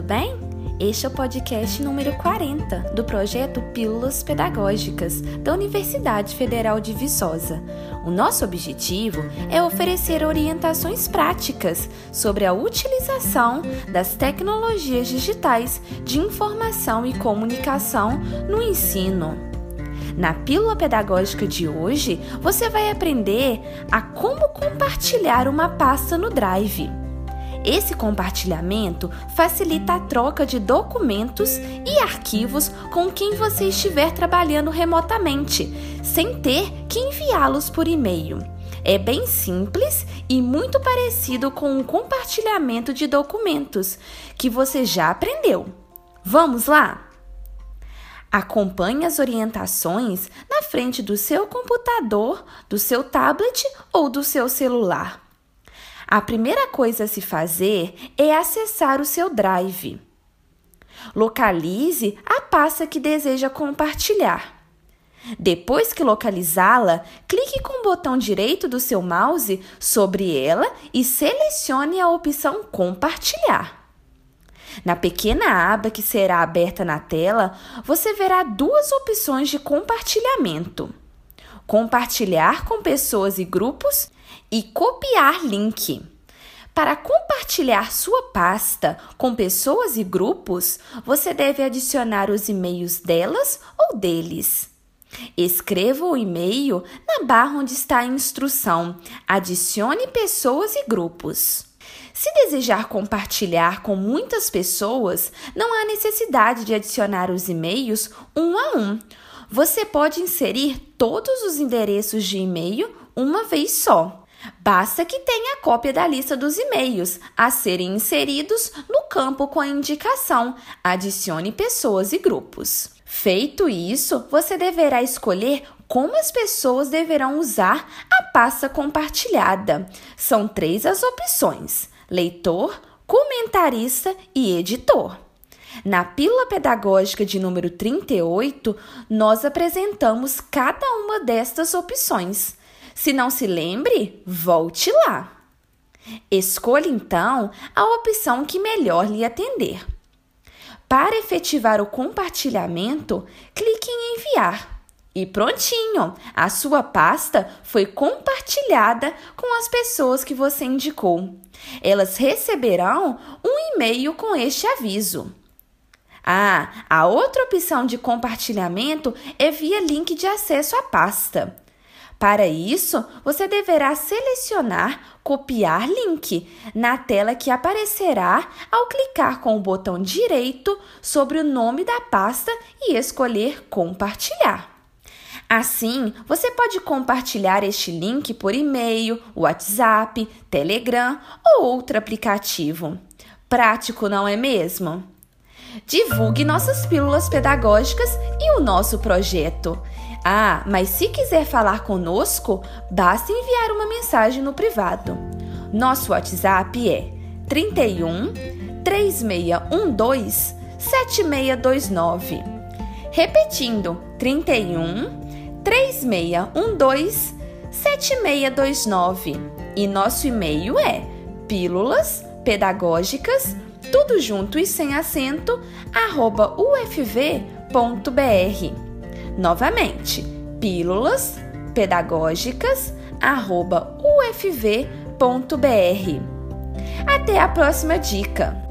tudo bem? Este é o podcast número 40 do projeto Pílulas Pedagógicas da Universidade Federal de Viçosa. O nosso objetivo é oferecer orientações práticas sobre a utilização das tecnologias digitais de informação e comunicação no ensino. Na pílula pedagógica de hoje, você vai aprender a como compartilhar uma pasta no Drive. Esse compartilhamento facilita a troca de documentos e arquivos com quem você estiver trabalhando remotamente, sem ter que enviá-los por e-mail. É bem simples e muito parecido com o compartilhamento de documentos que você já aprendeu. Vamos lá? Acompanhe as orientações na frente do seu computador, do seu tablet ou do seu celular. A primeira coisa a se fazer é acessar o seu Drive. Localize a pasta que deseja compartilhar. Depois que localizá-la, clique com o botão direito do seu mouse sobre ela e selecione a opção Compartilhar. Na pequena aba que será aberta na tela, você verá duas opções de compartilhamento: compartilhar com pessoas e grupos e copiar link. Para compartilhar sua pasta com pessoas e grupos, você deve adicionar os e-mails delas ou deles. Escreva o e-mail na barra onde está a instrução Adicione pessoas e grupos. Se desejar compartilhar com muitas pessoas, não há necessidade de adicionar os e-mails um a um. Você pode inserir todos os endereços de e-mail uma vez só. Basta que tenha cópia da lista dos e-mails a serem inseridos no campo com a indicação Adicione pessoas e grupos. Feito isso, você deverá escolher como as pessoas deverão usar a pasta compartilhada. São três as opções: leitor, comentarista e editor. Na pílula pedagógica de número 38, nós apresentamos cada uma destas opções. Se não se lembre, volte lá. Escolha então a opção que melhor lhe atender. Para efetivar o compartilhamento, clique em enviar. E prontinho! A sua pasta foi compartilhada com as pessoas que você indicou. Elas receberão um e-mail com este aviso. Ah, a outra opção de compartilhamento é via link de acesso à pasta. Para isso, você deverá selecionar Copiar link na tela que aparecerá ao clicar com o botão direito sobre o nome da pasta e escolher Compartilhar. Assim, você pode compartilhar este link por e-mail, WhatsApp, Telegram ou outro aplicativo. Prático, não é mesmo? Divulgue nossas pílulas pedagógicas e o nosso projeto. Ah, mas se quiser falar conosco, basta enviar uma mensagem no privado. Nosso WhatsApp é 31 3612 7629. Repetindo, 31 3612 7629. E nosso e-mail é pílulas pedagógicas, tudo junto e sem acento, arroba ufv.br. Novamente, pílulas pedagógicas ufv.br. Até a próxima dica!